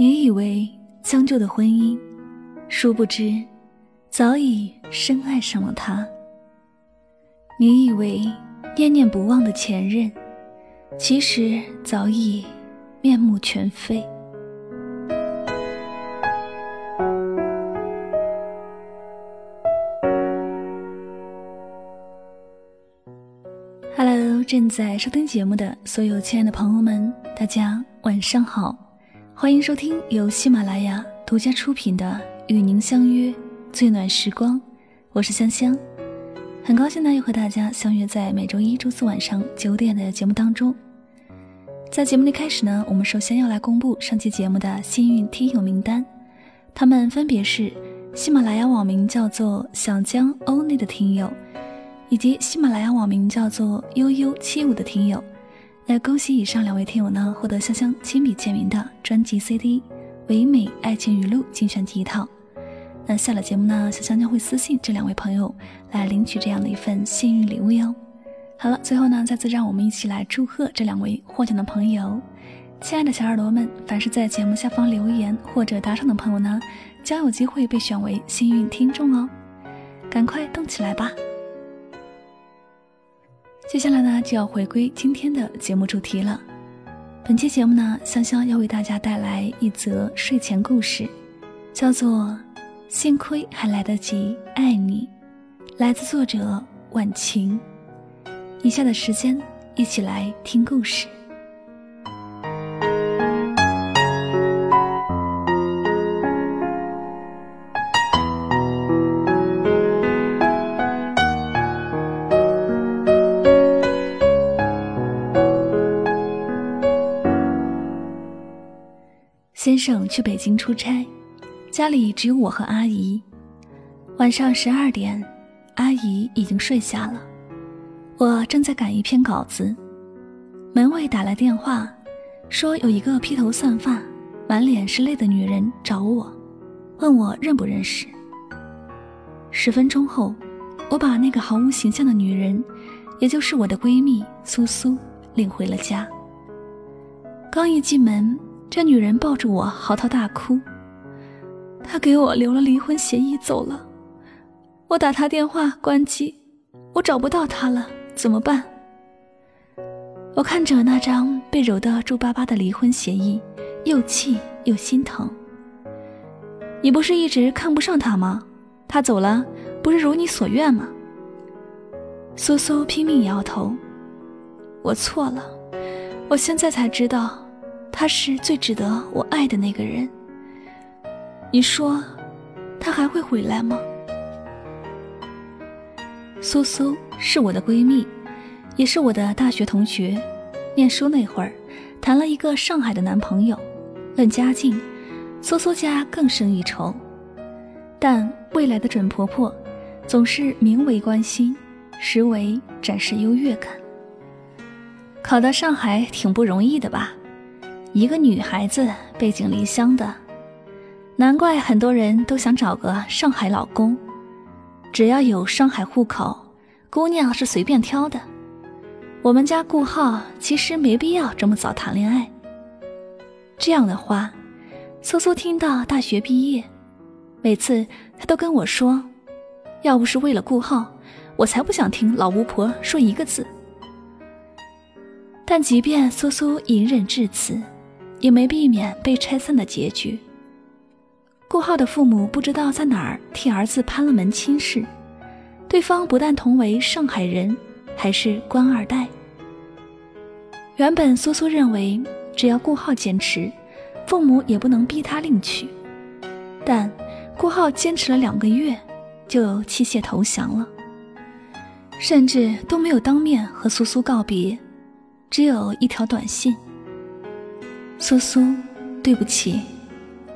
你以为将就的婚姻，殊不知早已深爱上了他。你以为念念不忘的前任，其实早已面目全非。Hello，正在收听节目的所有亲爱的朋友们，大家晚上好，欢迎收听由喜马拉雅独家出品的《与您相约最暖时光》，我是香香，很高兴呢又和大家相约在每周一、周四晚上九点的节目当中。在节目的开始呢，我们首先要来公布上期节目的幸运听友名单，他们分别是喜马拉雅网名叫做小江欧内的听友。以及喜马拉雅网名叫做悠悠七五的听友，那恭喜以上两位听友呢，获得香香亲笔签名的专辑 CD《唯美爱情语录精选集》一套。那下了节目呢，香香将会私信这两位朋友来领取这样的一份幸运礼物哟。好了，最后呢，再次让我们一起来祝贺这两位获奖的朋友。亲爱的小耳朵们，凡是在节目下方留言或者打赏的朋友呢，将有机会被选为幸运听众哦。赶快动起来吧！接下来呢，就要回归今天的节目主题了。本期节目呢，香香要为大家带来一则睡前故事，叫做《幸亏还来得及爱你》，来自作者晚晴。以下的时间，一起来听故事。生去北京出差，家里只有我和阿姨。晚上十二点，阿姨已经睡下了，我正在赶一篇稿子。门卫打来电话，说有一个披头散发、满脸是泪的女人找我，问我认不认识。十分钟后，我把那个毫无形象的女人，也就是我的闺蜜苏苏，领回了家。刚一进门。这女人抱着我嚎啕大哭。她给我留了离婚协议走了，我打她电话关机，我找不到她了，怎么办？我看着那张被揉得皱巴巴的离婚协议，又气又心疼。你不是一直看不上他吗？他走了，不是如你所愿吗？苏苏拼命摇头。我错了，我现在才知道。他是最值得我爱的那个人。你说，他还会回来吗？苏苏是我的闺蜜，也是我的大学同学。念书那会儿，谈了一个上海的男朋友。论家境，苏苏家更胜一筹。但未来的准婆婆，总是名为关心，实为展示优越感。考到上海挺不容易的吧？一个女孩子背井离乡的，难怪很多人都想找个上海老公。只要有上海户口，姑娘是随便挑的。我们家顾浩其实没必要这么早谈恋爱。这样的话，苏苏听到大学毕业，每次她都跟我说：“要不是为了顾浩，我才不想听老巫婆说一个字。”但即便苏苏隐忍至此。也没避免被拆散的结局。顾浩的父母不知道在哪儿替儿子攀了门亲事，对方不但同为上海人，还是官二代。原本苏苏认为，只要顾浩坚持，父母也不能逼他另娶。但顾浩坚持了两个月，就弃械投降了，甚至都没有当面和苏苏告别，只有一条短信。苏苏，对不起，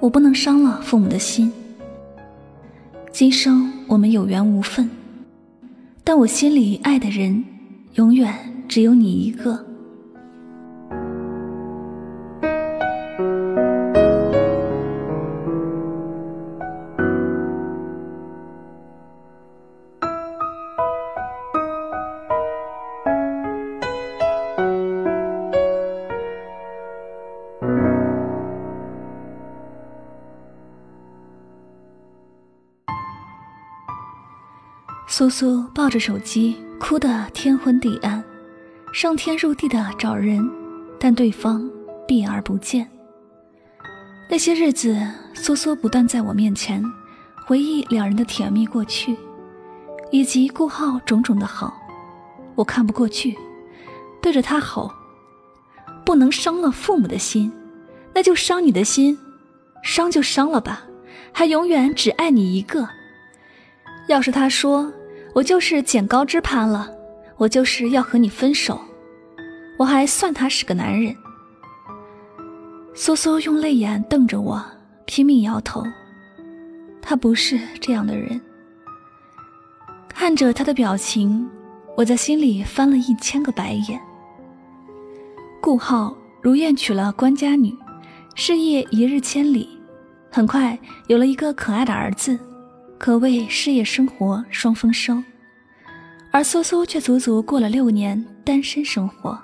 我不能伤了父母的心。今生我们有缘无分，但我心里爱的人，永远只有你一个。苏苏抱着手机，哭得天昏地暗，上天入地的找人，但对方避而不见。那些日子，苏苏不断在我面前回忆两人的甜蜜过去，以及顾浩种种的好，我看不过去，对着他吼：“不能伤了父母的心，那就伤你的心，伤就伤了吧，还永远只爱你一个。要是他说……”我就是捡高枝攀了，我就是要和你分手，我还算他是个男人。苏苏用泪眼瞪着我，拼命摇头。他不是这样的人。看着他的表情，我在心里翻了一千个白眼。顾浩如愿娶了官家女，事业一日千里，很快有了一个可爱的儿子。可谓事业生活双丰收，而苏苏却足足过了六年单身生活，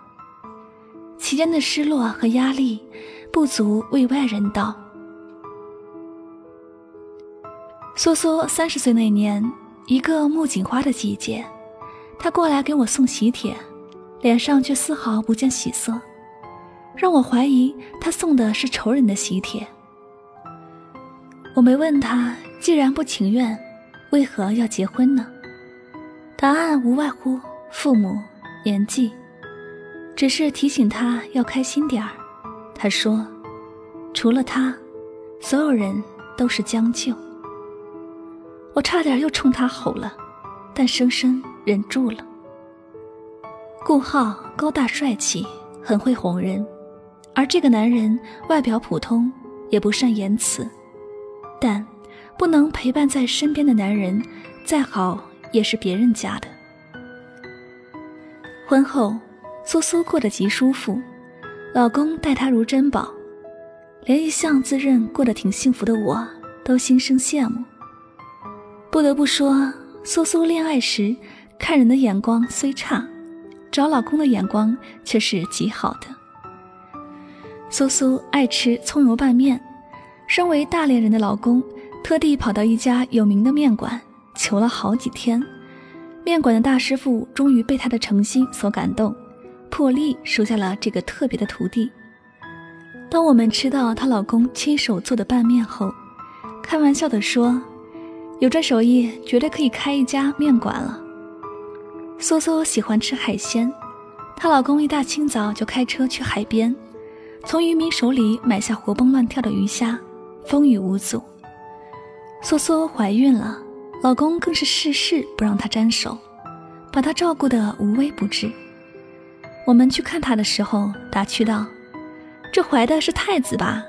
期间的失落和压力不足为外人道。苏苏三十岁那年，一个木槿花的季节，他过来给我送喜帖，脸上却丝毫不见喜色，让我怀疑他送的是仇人的喜帖。我没问他。既然不情愿，为何要结婚呢？答案无外乎父母、年纪，只是提醒他要开心点儿。他说：“除了他，所有人都是将就。”我差点又冲他吼了，但生生忍住了。顾浩高大帅气，很会哄人，而这个男人外表普通，也不善言辞，但。不能陪伴在身边的男人，再好也是别人家的。婚后，苏苏过得极舒服，老公待她如珍宝，连一向自认过得挺幸福的我都心生羡慕。不得不说，苏苏恋爱时看人的眼光虽差，找老公的眼光却是极好的。苏苏爱吃葱油拌面，身为大连人的老公。特地跑到一家有名的面馆，求了好几天。面馆的大师傅终于被她的诚心所感动，破例收下了这个特别的徒弟。当我们吃到她老公亲手做的拌面后，开玩笑地说：“有这手艺，绝对可以开一家面馆了。”苏苏喜欢吃海鲜，她老公一大清早就开车去海边，从渔民手里买下活蹦乱跳的鱼虾，风雨无阻。苏苏怀孕了，老公更是事事不让她沾手，把她照顾得无微不至。我们去看她的时候，打趣道：“这怀的是太子吧？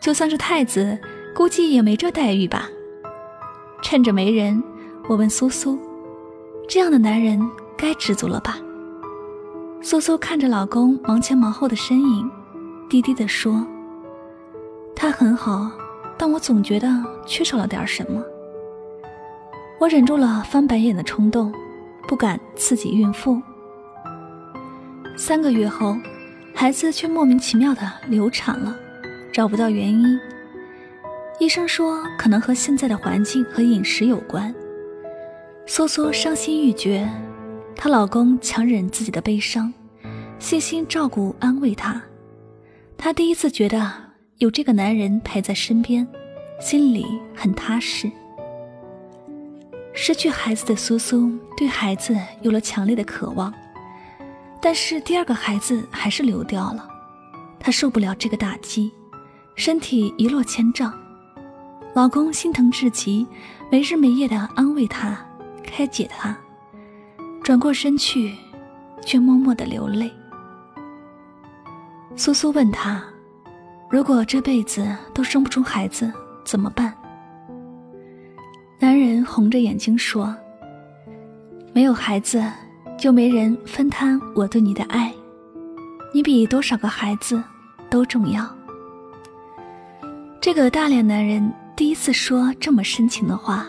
就算是太子，估计也没这待遇吧？”趁着没人，我问苏苏：“这样的男人该知足了吧？”苏苏看着老公忙前忙后的身影，低低地说：“他很好。”但我总觉得缺少了点什么，我忍住了翻白眼的冲动，不敢刺激孕妇。三个月后，孩子却莫名其妙的流产了，找不到原因。医生说可能和现在的环境和饮食有关。苏苏伤心欲绝，她老公强忍自己的悲伤，细心照顾安慰她。她第一次觉得。有这个男人陪在身边，心里很踏实。失去孩子的苏苏对孩子有了强烈的渴望，但是第二个孩子还是流掉了，她受不了这个打击，身体一落千丈。老公心疼至极，没日没夜的安慰她，开解她，转过身去，却默默的流泪。苏苏问他。如果这辈子都生不出孩子怎么办？男人红着眼睛说：“没有孩子，就没人分摊我对你的爱，你比多少个孩子都重要。”这个大脸男人第一次说这么深情的话，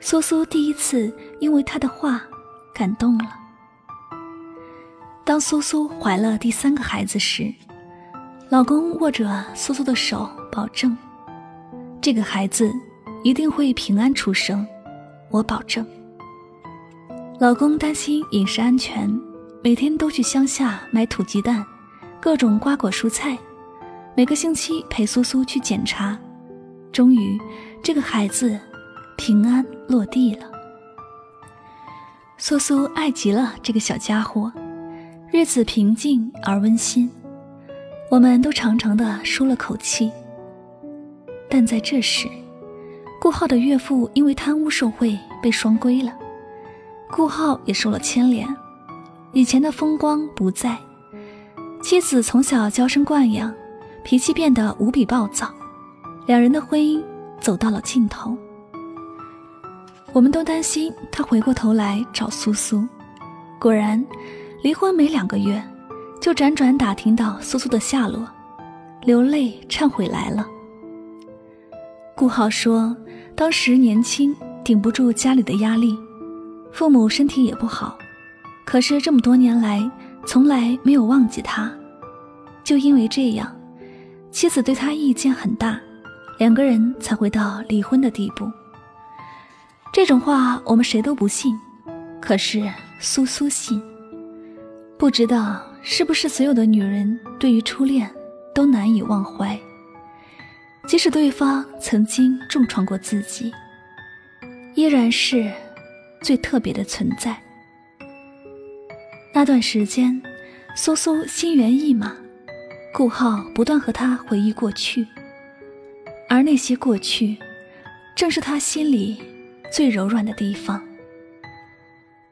苏苏第一次因为他的话感动了。当苏苏怀了第三个孩子时。老公握着苏苏的手，保证这个孩子一定会平安出生，我保证。老公担心饮食安全，每天都去乡下买土鸡蛋、各种瓜果蔬菜，每个星期陪苏苏去检查。终于，这个孩子平安落地了。苏苏爱极了这个小家伙，日子平静而温馨。我们都长长的舒了口气。但在这时，顾浩的岳父因为贪污受贿被双规了，顾浩也受了牵连，以前的风光不在，妻子从小娇生惯养，脾气变得无比暴躁，两人的婚姻走到了尽头。我们都担心他回过头来找苏苏，果然，离婚没两个月，就辗转打听到苏苏的下落，流泪忏悔来了。顾浩说：“当时年轻，顶不住家里的压力，父母身体也不好，可是这么多年来，从来没有忘记他。就因为这样，妻子对他意见很大，两个人才会到离婚的地步。这种话我们谁都不信，可是苏苏信。不知道是不是所有的女人对于初恋都难以忘怀。”即使对方曾经重创过自己，依然是最特别的存在。那段时间，苏苏心猿意马，顾浩不断和他回忆过去，而那些过去，正是他心里最柔软的地方。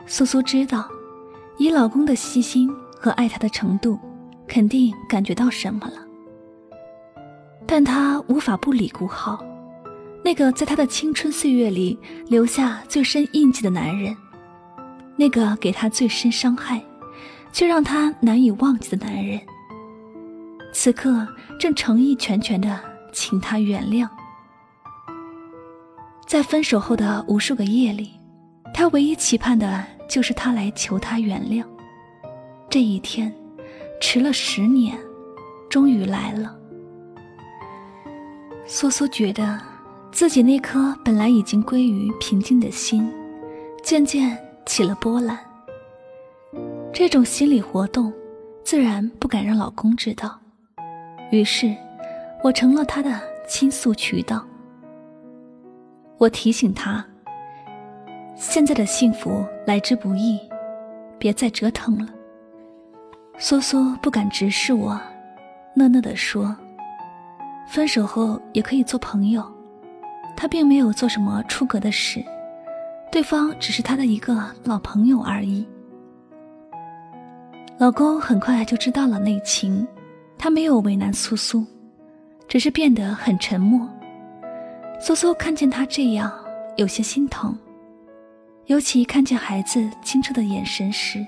苏苏知道，以老公的细心和爱他的程度，肯定感觉到什么了。但他无法不理顾浩，那个在他的青春岁月里留下最深印记的男人，那个给他最深伤害，却让他难以忘记的男人，此刻正诚意全全的请他原谅。在分手后的无数个夜里，他唯一期盼的就是他来求他原谅。这一天，迟了十年，终于来了。苏苏觉得，自己那颗本来已经归于平静的心，渐渐起了波澜。这种心理活动，自然不敢让老公知道。于是，我成了他的倾诉渠道。我提醒他，现在的幸福来之不易，别再折腾了。苏苏不敢直视我，讷讷地说。分手后也可以做朋友，他并没有做什么出格的事，对方只是他的一个老朋友而已。老公很快就知道了内情，他没有为难苏苏，只是变得很沉默。苏苏看见他这样，有些心疼，尤其看见孩子清澈的眼神时，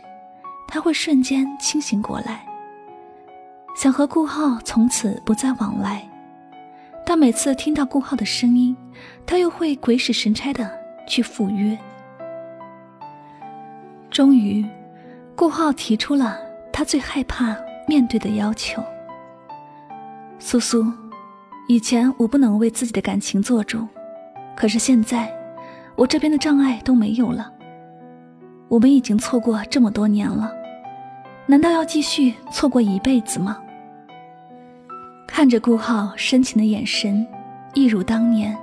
他会瞬间清醒过来，想和顾浩从此不再往来。但每次听到顾浩的声音，他又会鬼使神差的去赴约。终于，顾浩提出了他最害怕面对的要求：“苏苏，以前我不能为自己的感情做主，可是现在，我这边的障碍都没有了。我们已经错过这么多年了，难道要继续错过一辈子吗？”看着顾浩深情的眼神，一如当年。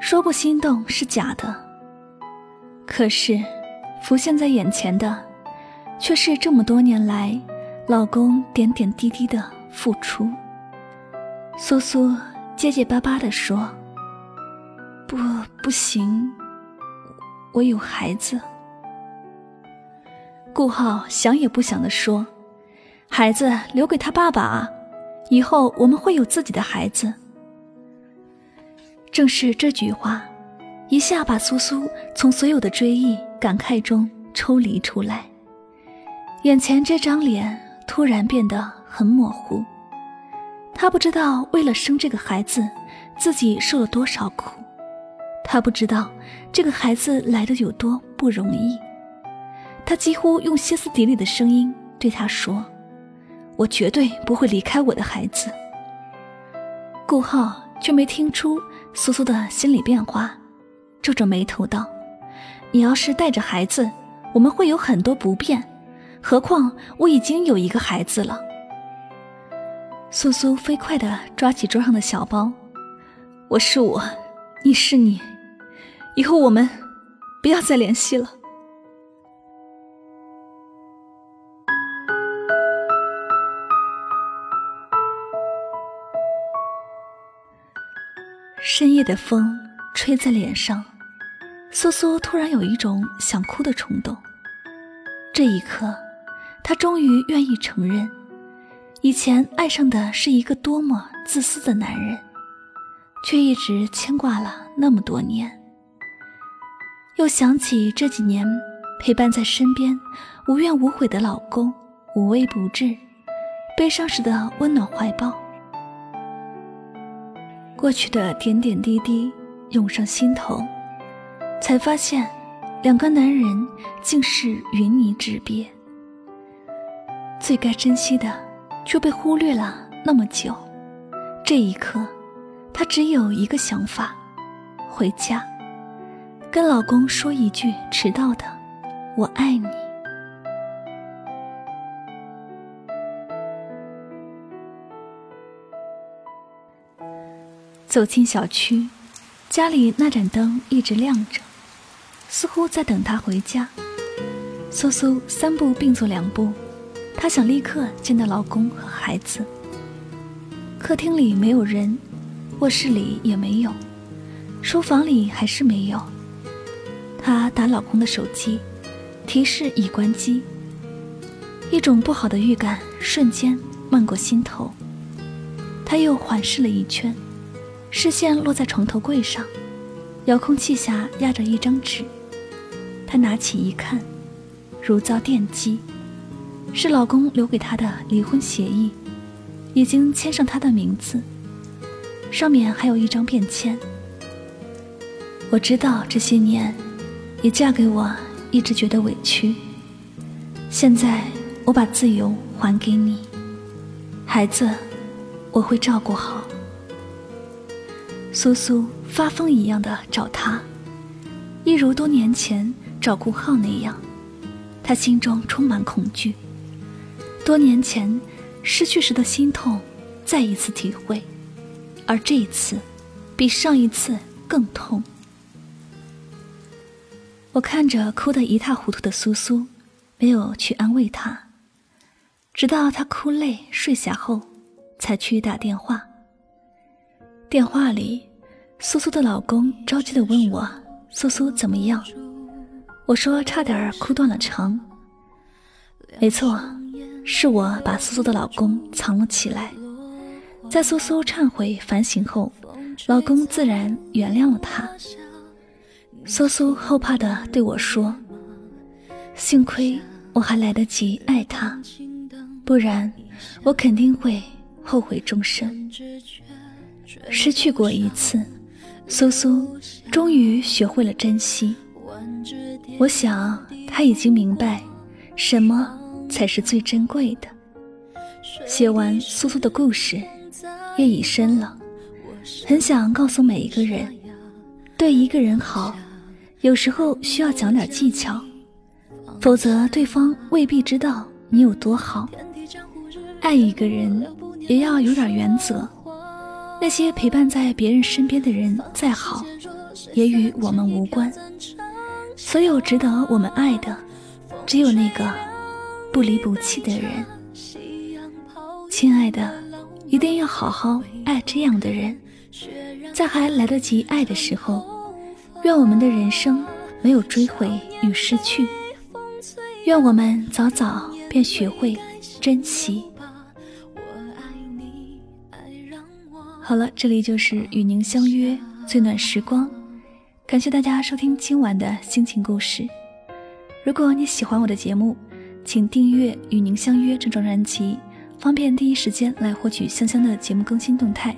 说不心动是假的，可是浮现在眼前的，却是这么多年来老公点点滴滴的付出。苏苏结结巴巴地说：“不，不行，我有孩子。”顾浩想也不想地说：“孩子留给他爸爸啊。”以后我们会有自己的孩子。正是这句话，一下把苏苏从所有的追忆、感慨中抽离出来。眼前这张脸突然变得很模糊。他不知道为了生这个孩子，自己受了多少苦；他不知道这个孩子来的有多不容易。他几乎用歇斯底里的声音对他说。我绝对不会离开我的孩子。顾浩却没听出苏苏的心理变化，皱着眉头道：“你要是带着孩子，我们会有很多不便。何况我已经有一个孩子了。苏苏飞快地抓起桌上的小包，我是我，你是你，以后我们不要再联系了。深夜的风吹在脸上，苏苏突然有一种想哭的冲动。这一刻，她终于愿意承认，以前爱上的是一个多么自私的男人，却一直牵挂了那么多年。又想起这几年陪伴在身边、无怨无悔的老公，无微不至，悲伤时的温暖怀抱。过去的点点滴滴涌上心头，才发现，两个男人竟是云泥之别。最该珍惜的，却被忽略了那么久。这一刻，她只有一个想法：回家，跟老公说一句迟到的“我爱你”。走进小区，家里那盏灯一直亮着，似乎在等他回家。苏苏三步并作两步，她想立刻见到老公和孩子。客厅里没有人，卧室里也没有，书房里还是没有。她打老公的手机，提示已关机。一种不好的预感瞬间漫过心头，她又环视了一圈。视线落在床头柜上，遥控器下压着一张纸。她拿起一看，如遭电击，是老公留给她的离婚协议，已经签上他的名字，上面还有一张便签。我知道这些年，你嫁给我一直觉得委屈，现在我把自由还给你，孩子，我会照顾好。苏苏发疯一样的找他，一如多年前找顾浩那样，他心中充满恐惧。多年前失去时的心痛，再一次体会，而这一次，比上一次更痛。我看着哭得一塌糊涂的苏苏，没有去安慰她，直到她哭累睡下后，才去打电话。电话里。苏苏的老公着急的问我：“苏苏怎么样？”我说：“差点哭断了肠。”没错，是我把苏苏的老公藏了起来。在苏苏忏悔反省后，老公自然原谅了她。苏苏后怕的对我说：“幸亏我还来得及爱他，不然我肯定会后悔终生。失去过一次。”苏苏终于学会了珍惜。我想他已经明白，什么才是最珍贵的。写完苏苏的故事，夜已深了，很想告诉每一个人：对一个人好，有时候需要讲点技巧，否则对方未必知道你有多好。爱一个人，也要有点原则。那些陪伴在别人身边的人再好，也与我们无关。所有值得我们爱的，只有那个不离不弃的人。亲爱的，一定要好好爱这样的人，在还来得及爱的时候。愿我们的人生没有追悔与失去，愿我们早早便学会珍惜。好了，这里就是与您相约最暖时光，感谢大家收听今晚的心情故事。如果你喜欢我的节目，请订阅《与您相约》这张专辑，方便第一时间来获取香香的节目更新动态。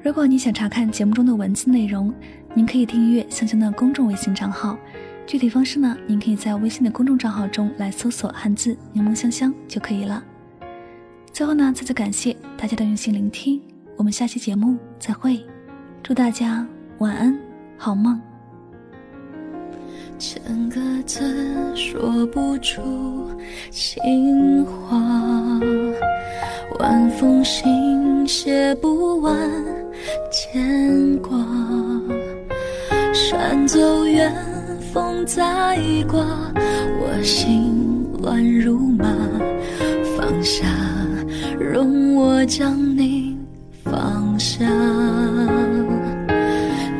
如果你想查看节目中的文字内容，您可以订阅香香的公众微信账号，具体方式呢，您可以在微信的公众账号中来搜索汉字“柠檬香香”就可以了。最后呢，再次感谢大家的用心聆听。我们下期节目再会，祝大家晚安，好梦。千个字说不出情话，万封信写不完牵挂，山走远，风再刮，我心乱如麻。放下，容我将你下。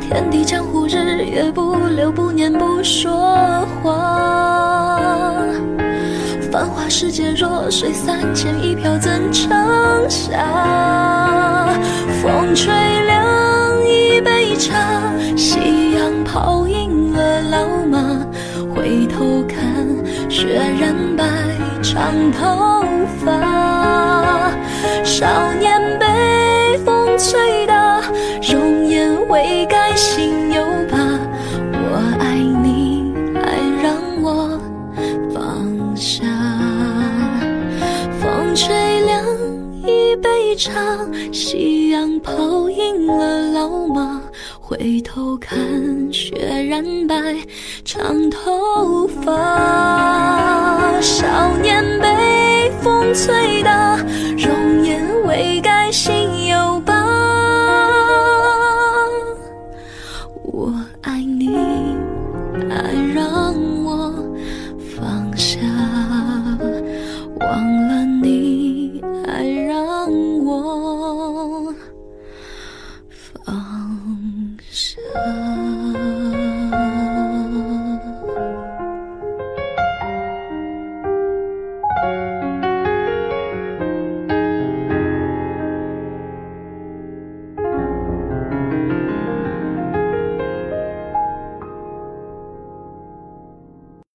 天地江湖，日月不留，不念不说话。繁华世界，弱水三千，一瓢怎盛下？风吹凉一杯茶，夕阳泡影了老马。回头看，雪染白长头发。少年被吹大容颜未改心有疤我爱你爱让我放下风吹凉一杯茶夕阳泡影了老马回头看雪染白长头发少年被风吹大